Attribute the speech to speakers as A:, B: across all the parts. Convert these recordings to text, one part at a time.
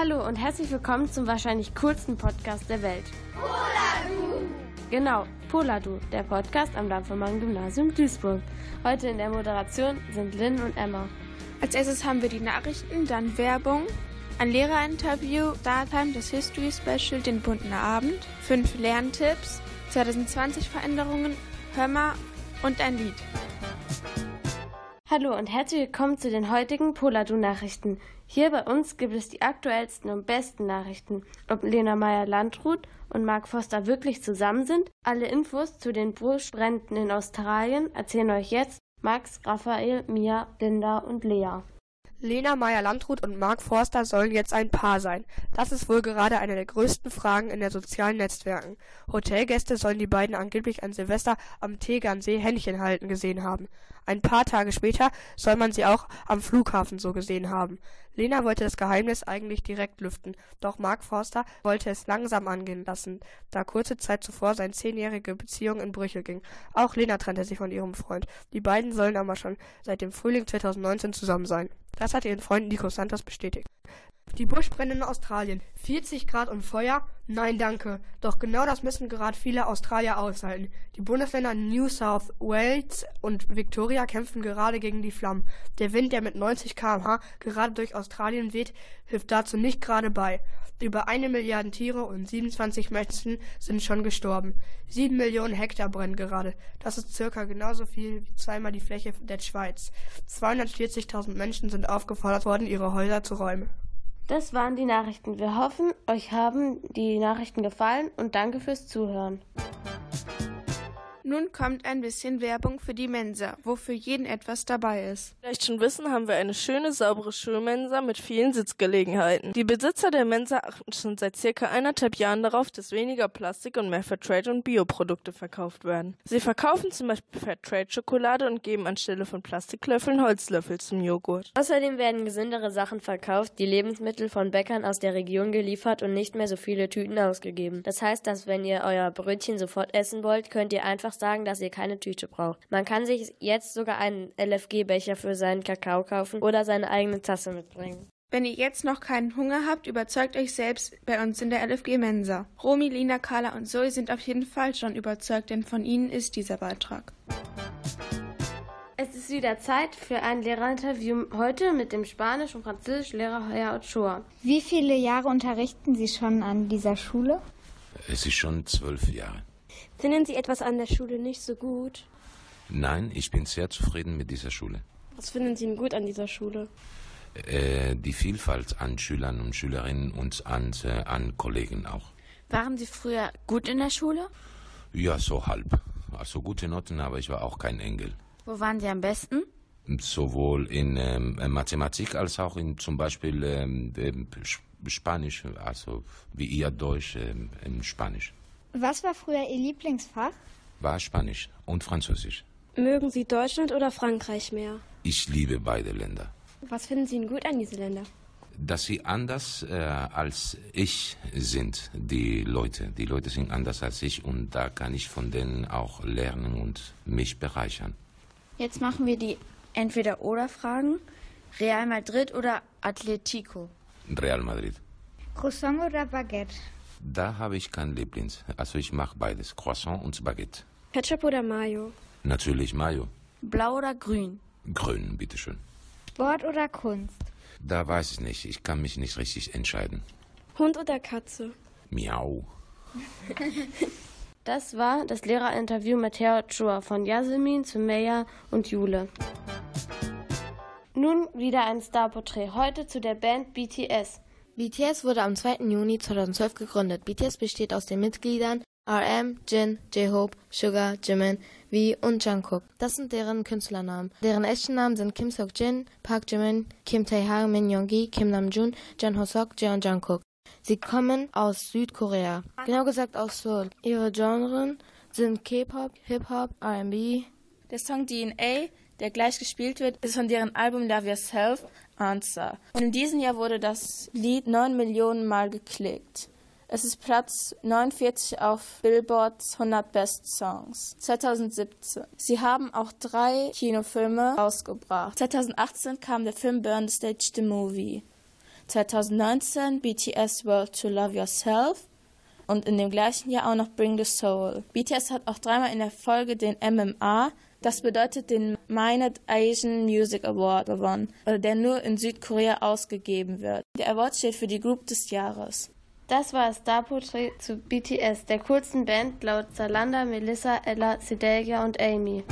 A: Hallo und herzlich willkommen zum wahrscheinlich coolsten Podcast der Welt. Poladu! Genau, Poladu, der Podcast am Dampfermann Gymnasium Duisburg. Heute in der Moderation sind Lynn und Emma.
B: Als erstes haben wir die Nachrichten, dann Werbung, ein Lehrerinterview, Startime, das History Special, den bunten Abend, fünf Lerntipps, 2020 Veränderungen, Hörmer und ein Lied.
A: Hallo und herzlich willkommen zu den heutigen Poladu-Nachrichten. Hier bei uns gibt es die aktuellsten und besten Nachrichten. Ob Lena Meyer-Landrut und Mark Foster wirklich zusammen sind? Alle Infos zu den Buschbränden in Australien erzählen euch jetzt Max, Raphael, Mia, Linda und Lea.
C: Lena Meyer-Landrut und Mark Forster sollen jetzt ein Paar sein. Das ist wohl gerade eine der größten Fragen in den sozialen Netzwerken. Hotelgäste sollen die beiden angeblich an Silvester am Tegernsee Händchen halten gesehen haben. Ein paar Tage später soll man sie auch am Flughafen so gesehen haben. Lena wollte das Geheimnis eigentlich direkt lüften, doch Mark Forster wollte es langsam angehen lassen, da kurze Zeit zuvor seine zehnjährige Beziehung in Brüche ging. Auch Lena trennte sich von ihrem Freund. Die beiden sollen aber schon seit dem Frühling 2019 zusammen sein. Das hat ihren Freund Nico Santos bestätigt. Die Buschbrände in Australien. 40 Grad und Feuer? Nein, danke. Doch genau das müssen gerade viele Australier aushalten. Die Bundesländer New South Wales und Victoria kämpfen gerade gegen die Flammen. Der Wind, der mit 90 km/h gerade durch Australien weht, hilft dazu nicht gerade bei. Über eine Milliarde Tiere und 27 Menschen sind schon gestorben. Sieben Millionen Hektar brennen gerade. Das ist circa genauso viel wie zweimal die Fläche der Schweiz. 240.000 Menschen sind aufgefordert worden, ihre Häuser zu räumen.
A: Das waren die Nachrichten. Wir hoffen, euch haben die Nachrichten gefallen und danke fürs Zuhören.
B: Nun kommt ein bisschen Werbung für die Mensa, wo für jeden etwas dabei ist.
D: Vielleicht schon wissen, haben wir eine schöne, saubere Schulmensa mit vielen Sitzgelegenheiten. Die Besitzer der Mensa achten schon seit circa eineinhalb Jahren darauf, dass weniger Plastik und mehr Fairtrade und Bioprodukte verkauft werden. Sie verkaufen zum Beispiel Fairtrade-Schokolade und geben anstelle von Plastiklöffeln Holzlöffel zum Joghurt.
A: Außerdem werden gesündere Sachen verkauft, die Lebensmittel von Bäckern aus der Region geliefert und nicht mehr so viele Tüten ausgegeben. Das heißt, dass wenn ihr euer Brötchen sofort essen wollt, könnt ihr einfach sagen, dass ihr keine Tüte braucht. Man kann sich jetzt sogar einen LFG-Becher für seinen Kakao kaufen oder seine eigene Tasse mitbringen.
B: Wenn ihr jetzt noch keinen Hunger habt, überzeugt euch selbst bei uns in der LFG Mensa. Romy, Lina, Carla und Zoe sind auf jeden Fall schon überzeugt, denn von ihnen ist dieser Beitrag.
A: Es ist wieder Zeit für ein Lehrerinterview heute mit dem Spanisch- und Französischlehrer Heuer Ochoa.
E: Wie viele Jahre unterrichten Sie schon an dieser Schule?
F: Es ist schon zwölf Jahre.
G: Finden Sie etwas an der Schule nicht so gut?
F: Nein, ich bin sehr zufrieden mit dieser Schule.
G: Was finden Sie denn gut an dieser Schule?
F: Äh, die Vielfalt an Schülern und Schülerinnen und an, äh, an Kollegen auch.
H: Waren Sie früher gut in der Schule?
F: Ja, so halb. Also gute Noten, aber ich war auch kein Engel.
H: Wo waren Sie am besten?
F: Sowohl in ähm, Mathematik als auch in zum Beispiel ähm, Spanisch, also wie ihr Deutsch ähm, im Spanisch.
E: Was war früher Ihr Lieblingsfach?
F: War Spanisch und Französisch.
G: Mögen Sie Deutschland oder Frankreich mehr?
F: Ich liebe beide Länder.
G: Was finden Sie denn gut an diese Länder?
F: Dass sie anders äh, als ich sind, die Leute. Die Leute sind anders als ich und da kann ich von denen auch lernen und mich bereichern.
H: Jetzt machen wir die Entweder-Oder-Fragen. Real Madrid oder Atletico?
F: Real Madrid.
E: Croissant oder Baguette?
F: Da habe ich kein Lieblings. Also ich mache beides, Croissant und Baguette.
G: Ketchup oder Mayo?
F: Natürlich Mayo.
H: Blau oder grün?
F: Grün, bitteschön.
E: Sport oder Kunst?
F: Da weiß ich nicht. Ich kann mich nicht richtig entscheiden.
G: Hund oder Katze?
F: Miau.
A: Das war das Lehrerinterview mit Herr Chua von Jasmin zu Meyer und Jule. Nun wieder ein Starporträt. Heute zu der Band BTS.
I: BTS wurde am 2. Juni 2012 gegründet. BTS besteht aus den Mitgliedern RM, Jin, J-Hope, Suga, Jimin, V und Jungkook. Das sind deren Künstlernamen. Deren echten Namen sind Kim Seok-jin, Park Jimin, Kim Tae-ha, Min Young-gi, Kim Nam-joon, Jun Ho-sok, Jeon Jungkook. Sie kommen aus Südkorea, genau gesagt aus Seoul. Ihre Genres sind K-Pop, Hip-Hop, R&B.
J: Der Song DNA, der gleich gespielt wird, ist von deren Album Love Yourself, Answer. Und in diesem Jahr wurde das Lied 9 Millionen Mal geklickt. Es ist Platz 49 auf Billboards 100 Best Songs 2017. Sie haben auch drei Kinofilme rausgebracht. 2018 kam der Film Burn the Stage the Movie. 2019 BTS World to Love Yourself und in dem gleichen Jahr auch noch Bring the Soul. BTS hat auch dreimal in der Folge den MMA, das bedeutet den Minot Asian Music Award gewonnen, der nur in Südkorea ausgegeben wird. Der Award steht für die Group des Jahres.
A: Das war Star Portrait zu BTS, der coolsten Band laut Zalanda, Melissa, Ella, Sedelia und Amy.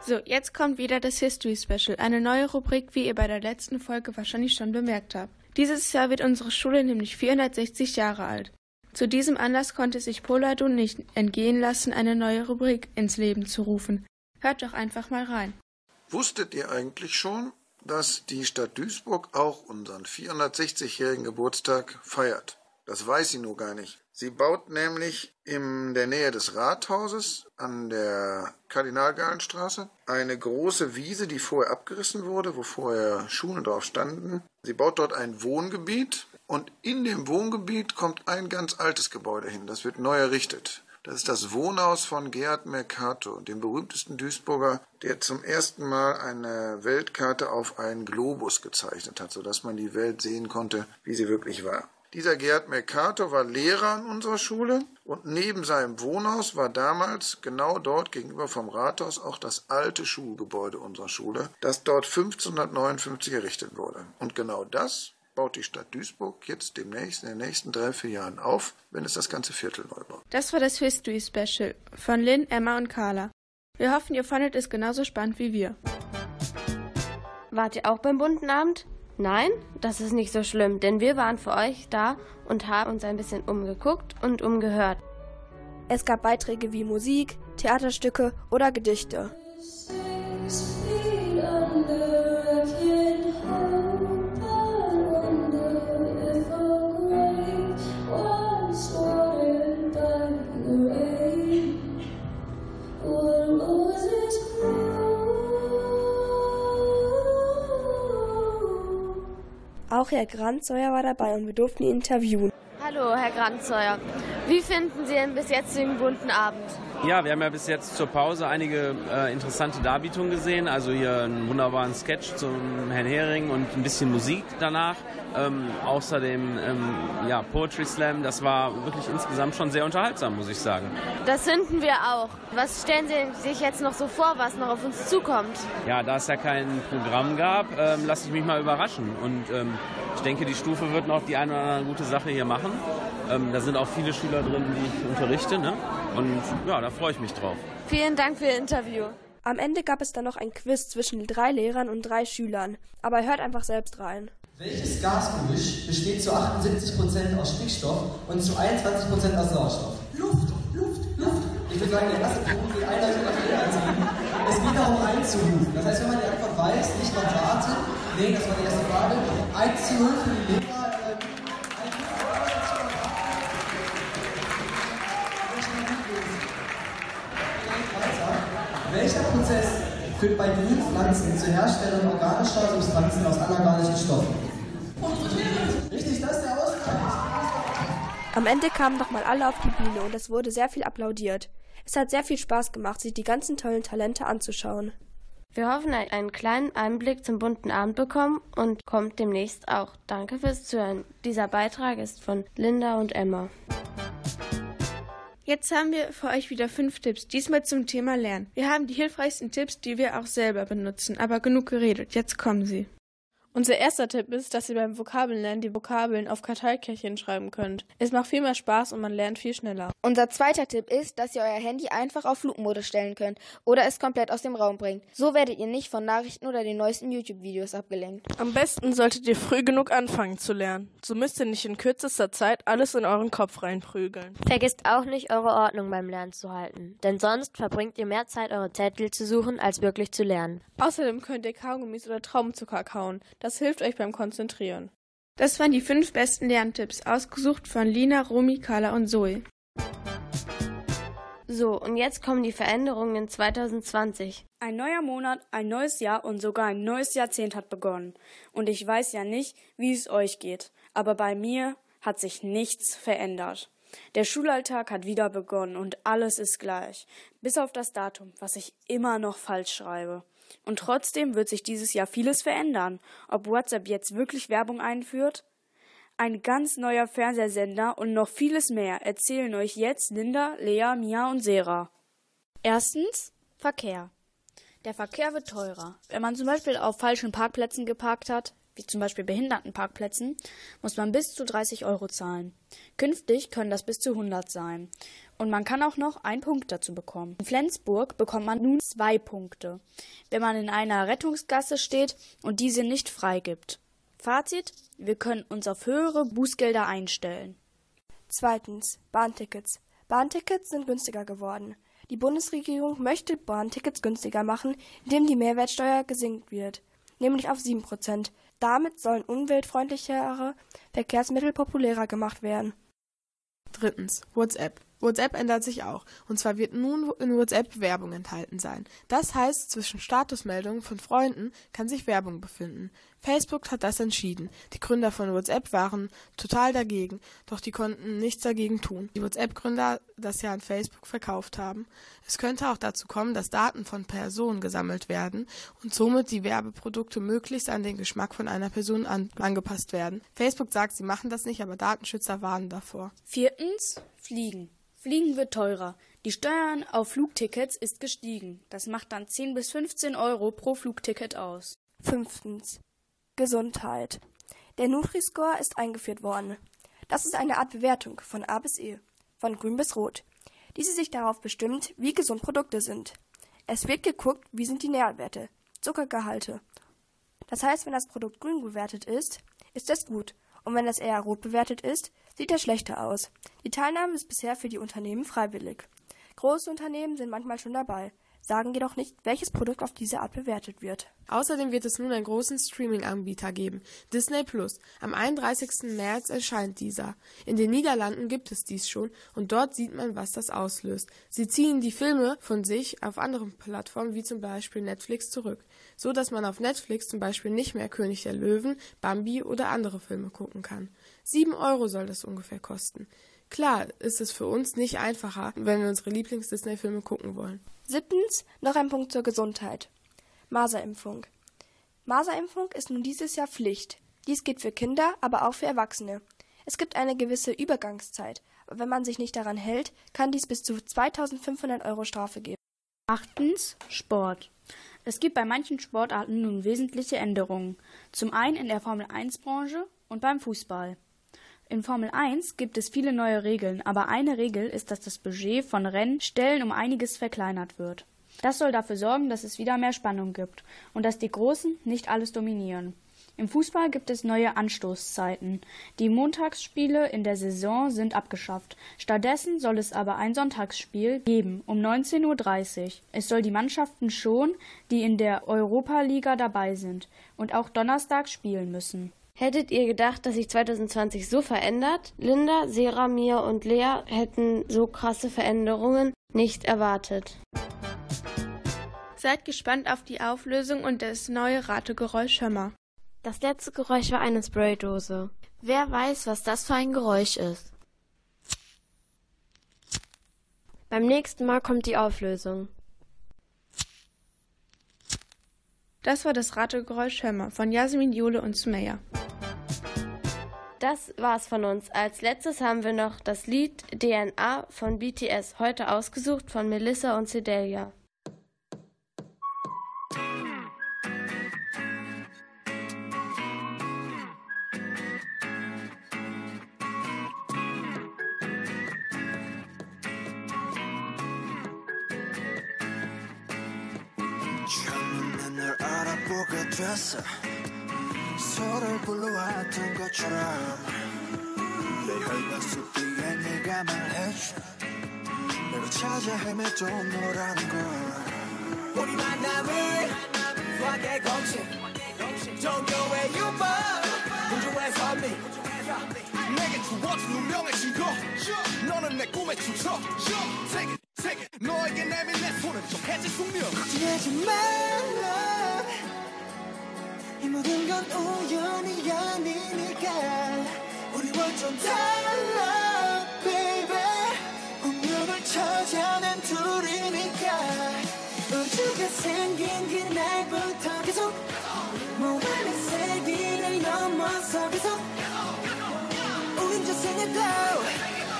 B: So, jetzt kommt wieder das History Special, eine neue Rubrik, wie ihr bei der letzten Folge wahrscheinlich schon bemerkt habt. Dieses Jahr wird unsere Schule nämlich 460 Jahre alt. Zu diesem Anlass konnte sich Polado nicht entgehen lassen, eine neue Rubrik ins Leben zu rufen. Hört doch einfach mal rein.
K: Wusstet ihr eigentlich schon, dass die Stadt Duisburg auch unseren 460-jährigen Geburtstag feiert? Das weiß sie nur gar nicht. Sie baut nämlich in der Nähe des Rathauses an der Kardinalgalenstraße eine große Wiese, die vorher abgerissen wurde, wo vorher Schulen drauf standen. Sie baut dort ein Wohngebiet und in dem Wohngebiet kommt ein ganz altes Gebäude hin. Das wird neu errichtet. Das ist das Wohnhaus von Gerhard Mercator, dem berühmtesten Duisburger, der zum ersten Mal eine Weltkarte auf einen Globus gezeichnet hat, sodass man die Welt sehen konnte, wie sie wirklich war. Dieser Gerhard Mercator war Lehrer an unserer Schule und neben seinem Wohnhaus war damals genau dort gegenüber vom Rathaus auch das alte Schulgebäude unserer Schule, das dort 1559 errichtet wurde. Und genau das baut die Stadt Duisburg jetzt demnächst in den nächsten drei, vier Jahren auf, wenn es das ganze Viertel neu baut.
B: Das war das History Special von Lynn, Emma und Carla. Wir hoffen, ihr fandet es genauso spannend wie wir.
A: Wart ihr auch beim bunten Abend? Nein, das ist nicht so schlimm, denn wir waren für euch da und haben uns ein bisschen umgeguckt und umgehört.
G: Es gab Beiträge wie Musik, Theaterstücke oder Gedichte. Herr Granzeuer war dabei und wir durften ihn interviewen.
A: Hallo, Herr Granzeuer. Wie finden Sie denn bis jetzt den bunten Abend?
L: Ja, wir haben ja bis jetzt zur Pause einige äh, interessante Darbietungen gesehen. Also hier einen wunderbaren Sketch zum Herrn Hering und ein bisschen Musik danach. Ähm, außerdem ähm, ja, Poetry Slam. Das war wirklich insgesamt schon sehr unterhaltsam, muss ich sagen.
A: Das finden wir auch. Was stellen Sie sich jetzt noch so vor, was noch auf uns zukommt?
L: Ja, da es ja kein Programm gab, ähm, lasse ich mich mal überraschen. Und ähm, ich denke, die Stufe wird noch die eine oder andere gute Sache hier machen. Ähm, da sind auch viele Schüler drin, die ich unterrichte. Ne? Und ja, da freue ich mich drauf.
A: Vielen Dank für Ihr Interview.
G: Am Ende gab es dann noch ein Quiz zwischen drei Lehrern und drei Schülern. Aber hört einfach selbst rein.
M: Welches Gasgemisch besteht zu 78% aus Stickstoff und zu 21% aus Sauerstoff? Luft, Luft, Luft. Ich würde sagen, der erste Punkt geht eindeutig nach Lehrer ziehen. Es geht darum einzurufen. Das heißt, wenn man die Antwort weiß, nicht noch warten. Nee, das war die erste Frage. 1 zu 0 für die Lehrer. Welcher Prozess führt bei grünen Pflanzen zur Herstellung organischer Substanzen aus anorganischen Stoffen? Richtig, das ist der Ausgleich.
G: Am Ende kamen nochmal alle auf die Bühne und es wurde sehr viel applaudiert. Es hat sehr viel Spaß gemacht, sich die ganzen tollen Talente anzuschauen.
A: Wir hoffen, einen kleinen Einblick zum bunten Abend bekommen und kommt demnächst auch. Danke fürs Zuhören. Dieser Beitrag ist von Linda und Emma.
B: Jetzt haben wir für euch wieder fünf Tipps, diesmal zum Thema Lernen. Wir haben die hilfreichsten Tipps, die wir auch selber benutzen, aber genug geredet, jetzt kommen sie.
D: Unser erster Tipp ist, dass ihr beim Vokabellernen die Vokabeln auf Karteikärtchen schreiben könnt. Es macht viel mehr Spaß und man lernt viel schneller.
N: Unser zweiter Tipp ist, dass ihr euer Handy einfach auf Flugmodus stellen könnt oder es komplett aus dem Raum bringt. So werdet ihr nicht von Nachrichten oder den neuesten YouTube-Videos abgelenkt.
D: Am besten solltet ihr früh genug anfangen zu lernen. So müsst ihr nicht in kürzester Zeit alles in euren Kopf reinprügeln.
A: Vergesst auch nicht, eure Ordnung beim Lernen zu halten, denn sonst verbringt ihr mehr Zeit, eure Zettel zu suchen, als wirklich zu lernen.
D: Außerdem könnt ihr Kaugummis oder Traubenzucker kauen. Das hilft euch beim Konzentrieren.
B: Das waren die fünf besten Lerntipps, ausgesucht von Lina, Romy, Carla und Zoe.
A: So, und jetzt kommen die Veränderungen in 2020.
O: Ein neuer Monat, ein neues Jahr und sogar ein neues Jahrzehnt hat begonnen. Und ich weiß ja nicht, wie es euch geht, aber bei mir hat sich nichts verändert. Der Schulalltag hat wieder begonnen und alles ist gleich. Bis auf das Datum, was ich immer noch falsch schreibe. Und trotzdem wird sich dieses Jahr vieles verändern. Ob WhatsApp jetzt wirklich Werbung einführt? Ein ganz neuer Fernsehsender und noch vieles mehr erzählen euch jetzt Linda, Lea, Mia und Sera.
P: Erstens Verkehr. Der Verkehr wird teurer. Wenn man zum Beispiel auf falschen Parkplätzen geparkt hat, wie zum Beispiel Behindertenparkplätzen, muss man bis zu 30 Euro zahlen. Künftig können das bis zu 100 sein. Und man kann auch noch einen Punkt dazu bekommen. In Flensburg bekommt man nun zwei Punkte, wenn man in einer Rettungsgasse steht und diese nicht freigibt. Fazit, wir können uns auf höhere Bußgelder einstellen.
G: Zweitens, Bahntickets. Bahntickets sind günstiger geworden. Die Bundesregierung möchte Bahntickets günstiger machen, indem die Mehrwertsteuer gesenkt wird, nämlich auf 7%. Damit sollen umweltfreundlichere Verkehrsmittel populärer gemacht werden.
Q: Drittens, WhatsApp. WhatsApp ändert sich auch. Und zwar wird nun in WhatsApp Werbung enthalten sein. Das heißt, zwischen Statusmeldungen von Freunden kann sich Werbung befinden. Facebook hat das entschieden. Die Gründer von WhatsApp waren total dagegen, doch die konnten nichts dagegen tun. Die WhatsApp-Gründer das ja an Facebook verkauft haben. Es könnte auch dazu kommen, dass Daten von Personen gesammelt werden und somit die Werbeprodukte möglichst an den Geschmack von einer Person an angepasst werden. Facebook sagt, sie machen das nicht, aber Datenschützer warnen davor.
P: Viertens, Fliegen. Fliegen wird teurer. Die Steuern auf Flugtickets ist gestiegen. Das macht dann 10 bis 15 Euro pro Flugticket aus.
G: Fünftens. Gesundheit. Der Nutri-Score ist eingeführt worden. Das ist eine Art Bewertung von A bis E, von grün bis rot. Diese sich darauf bestimmt, wie gesund Produkte sind. Es wird geguckt, wie sind die Nährwerte, Zuckergehalte. Das heißt, wenn das Produkt grün bewertet ist, ist es gut. Und wenn es eher rot bewertet ist, sieht es schlechter aus. Die Teilnahme ist bisher für die Unternehmen freiwillig. Große Unternehmen sind manchmal schon dabei, sagen jedoch nicht, welches Produkt auf diese Art bewertet wird.
Q: Außerdem wird es nun einen großen Streaming-Anbieter geben, Disney Plus. Am 31. März erscheint dieser. In den Niederlanden gibt es dies schon und dort sieht man, was das auslöst. Sie ziehen die Filme von sich auf anderen Plattformen wie zum Beispiel Netflix zurück, so dass man auf Netflix zum Beispiel nicht mehr König der Löwen, Bambi oder andere Filme gucken kann. Sieben Euro soll das ungefähr kosten. Klar ist es für uns nicht einfacher, wenn wir unsere Lieblings-Disney-Filme gucken wollen.
G: Siebtens, noch ein Punkt zur Gesundheit. Maserimpfung. Maserimpfung ist nun dieses Jahr Pflicht. Dies geht für Kinder, aber auch für Erwachsene. Es gibt eine gewisse Übergangszeit, aber wenn man sich nicht daran hält, kann dies bis zu 2500 Euro Strafe geben.
P: Achtens, Sport. Es gibt bei manchen Sportarten nun wesentliche Änderungen. Zum einen in der Formel 1 Branche und beim Fußball. In Formel 1 gibt es viele neue Regeln, aber eine Regel ist, dass das Budget von Rennstellen um einiges verkleinert wird. Das soll dafür sorgen, dass es wieder mehr Spannung gibt und dass die Großen nicht alles dominieren. Im Fußball gibt es neue Anstoßzeiten. Die Montagsspiele in der Saison sind abgeschafft. Stattdessen soll es aber ein Sonntagsspiel geben um 19.30 Uhr. Es soll die Mannschaften schon, die in der Europa-Liga dabei sind und auch donnerstags spielen müssen.
A: Hättet ihr gedacht, dass sich 2020 so verändert? Linda, Sera, Mia und Lea hätten so krasse Veränderungen nicht erwartet.
B: Seid gespannt auf die Auflösung und das neue Rategeräusch Hör
I: Das letzte Geräusch war eine Spraydose. Wer weiß, was das für ein Geräusch ist?
A: Beim nächsten Mal kommt die Auflösung.
B: Das war das Rategeräusch Hör von Jasmin, Jule und Sumeya.
A: Das war's von uns. Als letztes haben wir noch das Lied DNA von BTS, heute ausgesucht von Melissa und Cedelia.
R: 내 혈관 속 뒤에 네가 말해줘. 내가 찾아 헤매던 너라는 걸. 우리 만남을 수학의 공식 종교의 유법. 우주의 선미 내게 주어진 운명의 거 너는 내 꿈의 주석 take it 너에게 내민 내 손은 좀 해질 숙명. 걱정하지 말라. 이 모든 건 우연이 아니니까. 우리 완전 달라 baby. 운명을 찾아낸 둘이니까. 우주가 생긴 그날부터 계속 모험의 세기를 넘어서 계속 우린 저생에도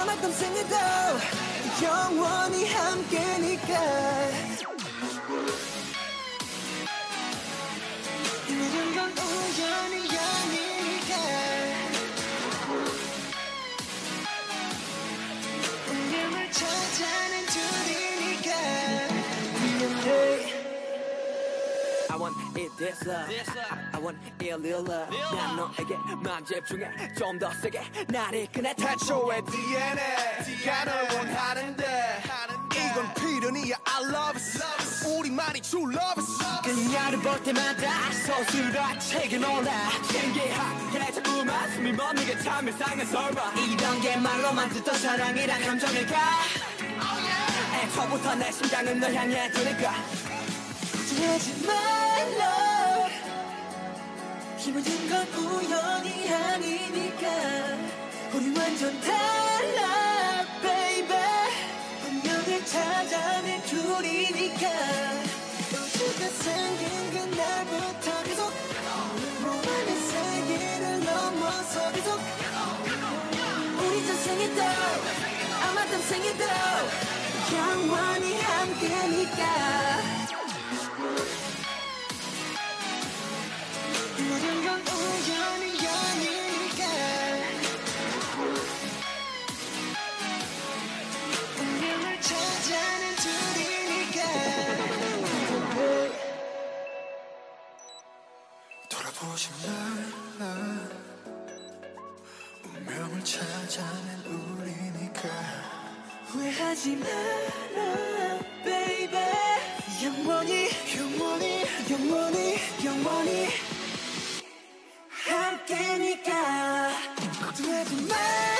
R: 아마 땀생에도 영원히 함께니까.
S: Want it this love. I want it real love. 난 너에게 맘 집중해 좀 더 세게. 날 이끄네
R: 태초의 DNA가 널 원하는데. 이건 필연이야 I love it. 우리만이 true love it.
S: 그녀를 볼 때마다 서술화책에 놀라. 신기하게 자꾸만 숨이 멎는 참 이상한 설마. 이런 게 말로만 듣던 사랑이란 감정일까? 애초부터 내 심장은 널 향해 두니까.
R: 하지 말라 이 모든 건 우연이 아니니까. 우리 완전 달라 baby. 운명을 찾아낸 둘이니까. 우주가 생긴 그날부터 계속 무한의 세계를 넘어서 계속 우리 전생에도 아마 딴생에도. 영원히 함께니까 man.